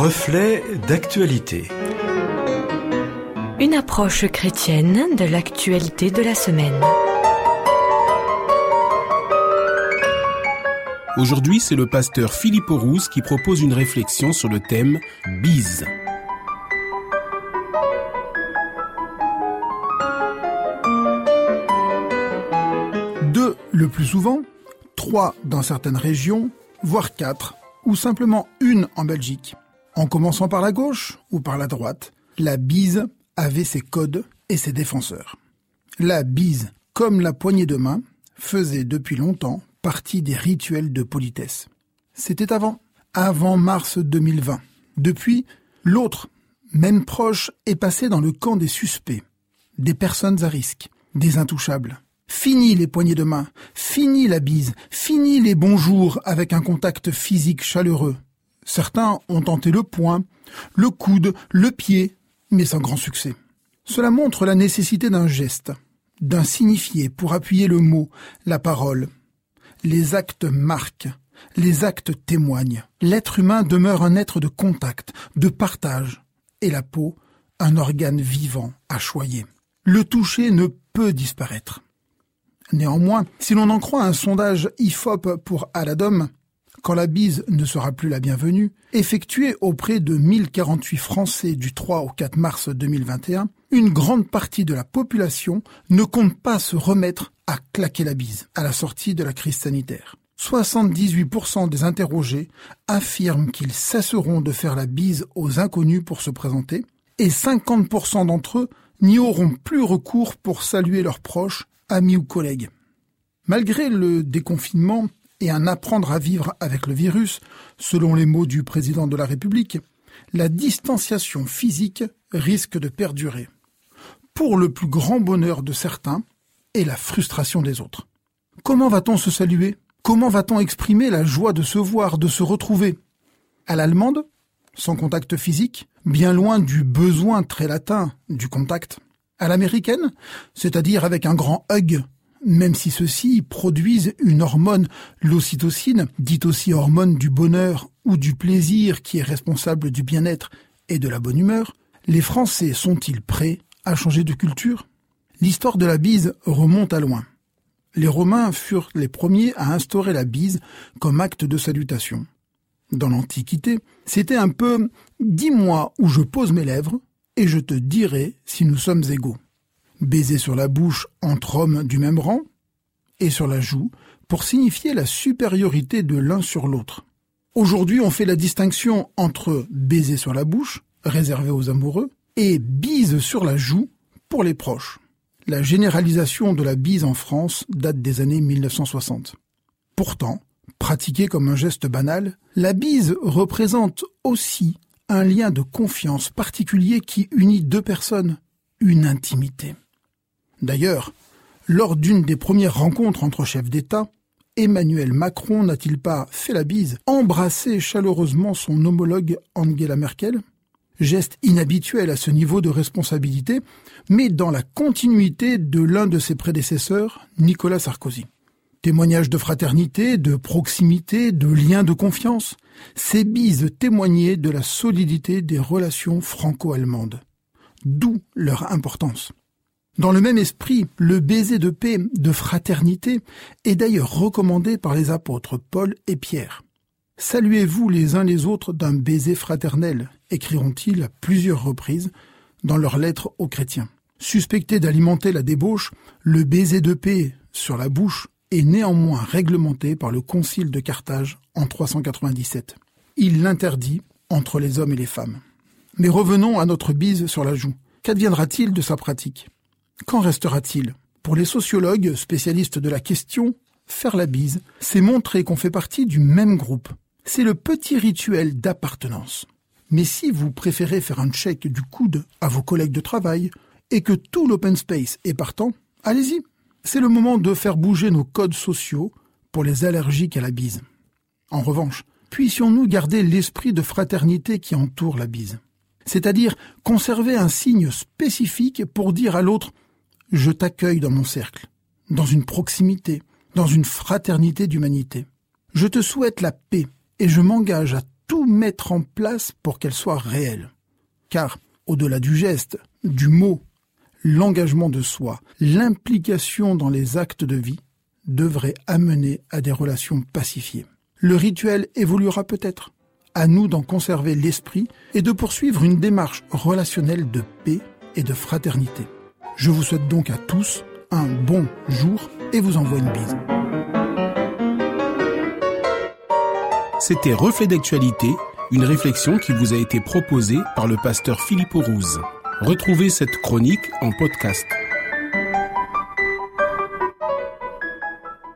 Reflet d'actualité. Une approche chrétienne de l'actualité de la semaine. Aujourd'hui, c'est le pasteur Philippe Rousse qui propose une réflexion sur le thème Bise. Deux le plus souvent, trois dans certaines régions, voire quatre, ou simplement une en Belgique. En commençant par la gauche ou par la droite, la bise avait ses codes et ses défenseurs. La bise, comme la poignée de main, faisait depuis longtemps partie des rituels de politesse. C'était avant, avant mars 2020. Depuis, l'autre, même proche, est passé dans le camp des suspects, des personnes à risque, des intouchables. Fini les poignées de main, fini la bise, fini les bonjours avec un contact physique chaleureux. Certains ont tenté le poing, le coude, le pied, mais sans grand succès. Cela montre la nécessité d'un geste, d'un signifié pour appuyer le mot, la parole. Les actes marquent, les actes témoignent. L'être humain demeure un être de contact, de partage, et la peau, un organe vivant à choyer. Le toucher ne peut disparaître. Néanmoins, si l'on en croit un sondage IFOP pour Aladom, quand la bise ne sera plus la bienvenue, effectué auprès de 1048 Français du 3 au 4 mars 2021, une grande partie de la population ne compte pas se remettre à claquer la bise à la sortie de la crise sanitaire. 78% des interrogés affirment qu'ils cesseront de faire la bise aux inconnus pour se présenter, et 50% d'entre eux n'y auront plus recours pour saluer leurs proches, amis ou collègues. Malgré le déconfinement, et un apprendre à vivre avec le virus, selon les mots du président de la République, la distanciation physique risque de perdurer, pour le plus grand bonheur de certains et la frustration des autres. Comment va-t-on se saluer? Comment va-t-on exprimer la joie de se voir, de se retrouver? À l'allemande, sans contact physique, bien loin du besoin très latin du contact. À l'américaine, c'est-à-dire avec un grand hug même si ceux-ci produisent une hormone, l'ocytocine, dite aussi hormone du bonheur ou du plaisir qui est responsable du bien-être et de la bonne humeur, les Français sont-ils prêts à changer de culture? L'histoire de la bise remonte à loin. Les Romains furent les premiers à instaurer la bise comme acte de salutation. Dans l'Antiquité, c'était un peu Dis-moi où je pose mes lèvres, et je te dirai si nous sommes égaux baiser sur la bouche entre hommes du même rang, et sur la joue, pour signifier la supériorité de l'un sur l'autre. Aujourd'hui, on fait la distinction entre baiser sur la bouche, réservé aux amoureux, et bise sur la joue, pour les proches. La généralisation de la bise en France date des années 1960. Pourtant, pratiquée comme un geste banal, la bise représente aussi un lien de confiance particulier qui unit deux personnes, une intimité. D'ailleurs, lors d'une des premières rencontres entre chefs d'État, Emmanuel Macron n'a-t-il pas fait la bise, embrassé chaleureusement son homologue Angela Merkel? Geste inhabituel à ce niveau de responsabilité, mais dans la continuité de l'un de ses prédécesseurs, Nicolas Sarkozy. Témoignage de fraternité, de proximité, de lien de confiance, ces bises témoignaient de la solidité des relations franco-allemandes. D'où leur importance. Dans le même esprit, le baiser de paix, de fraternité, est d'ailleurs recommandé par les apôtres Paul et Pierre. Saluez-vous les uns les autres d'un baiser fraternel, écriront-ils à plusieurs reprises dans leurs lettres aux chrétiens. Suspecté d'alimenter la débauche, le baiser de paix sur la bouche est néanmoins réglementé par le Concile de Carthage en 397. Il l'interdit entre les hommes et les femmes. Mais revenons à notre bise sur la joue. Qu'adviendra-t-il de sa pratique? Qu'en restera-t-il? Pour les sociologues spécialistes de la question, faire la bise, c'est montrer qu'on fait partie du même groupe. C'est le petit rituel d'appartenance. Mais si vous préférez faire un check du coude à vos collègues de travail et que tout l'open space est partant, allez-y. C'est le moment de faire bouger nos codes sociaux pour les allergiques à la bise. En revanche, puissions-nous garder l'esprit de fraternité qui entoure la bise? C'est-à-dire conserver un signe spécifique pour dire à l'autre je t'accueille dans mon cercle, dans une proximité, dans une fraternité d'humanité. Je te souhaite la paix et je m'engage à tout mettre en place pour qu'elle soit réelle. Car, au-delà du geste, du mot, l'engagement de soi, l'implication dans les actes de vie devrait amener à des relations pacifiées. Le rituel évoluera peut-être. À nous d'en conserver l'esprit et de poursuivre une démarche relationnelle de paix et de fraternité. Je vous souhaite donc à tous un bon jour et vous envoie une bise. C'était Reflet d'actualité, une réflexion qui vous a été proposée par le pasteur Philippe Rouze. Retrouvez cette chronique en podcast.